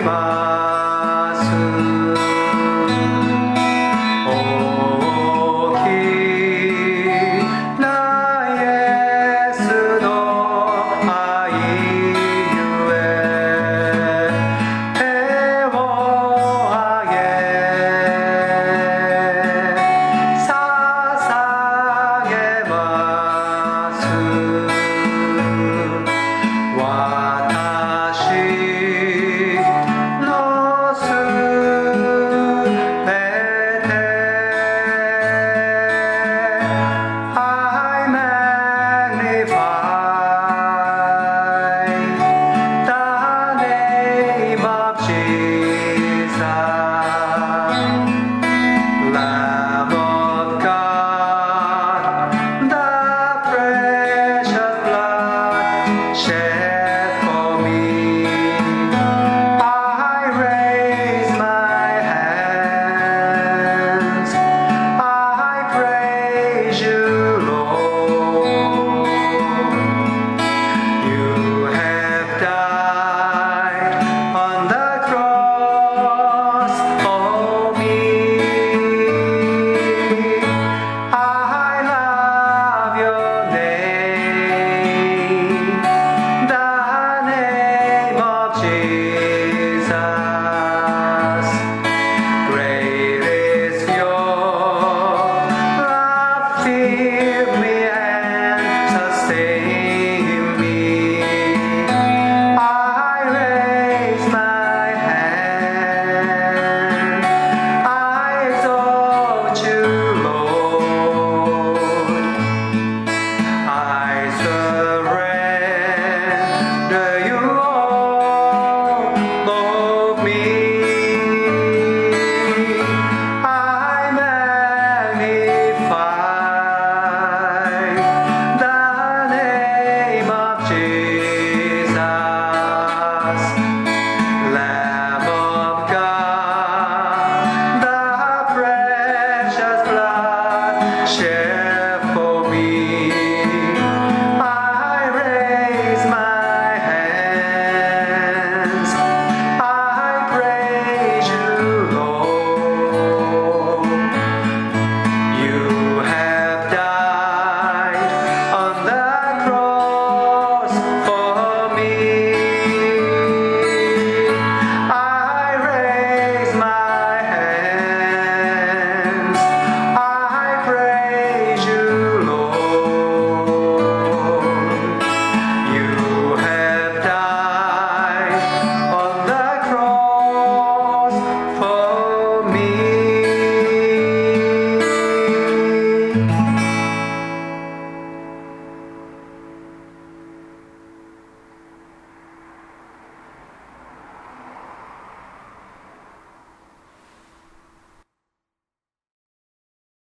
島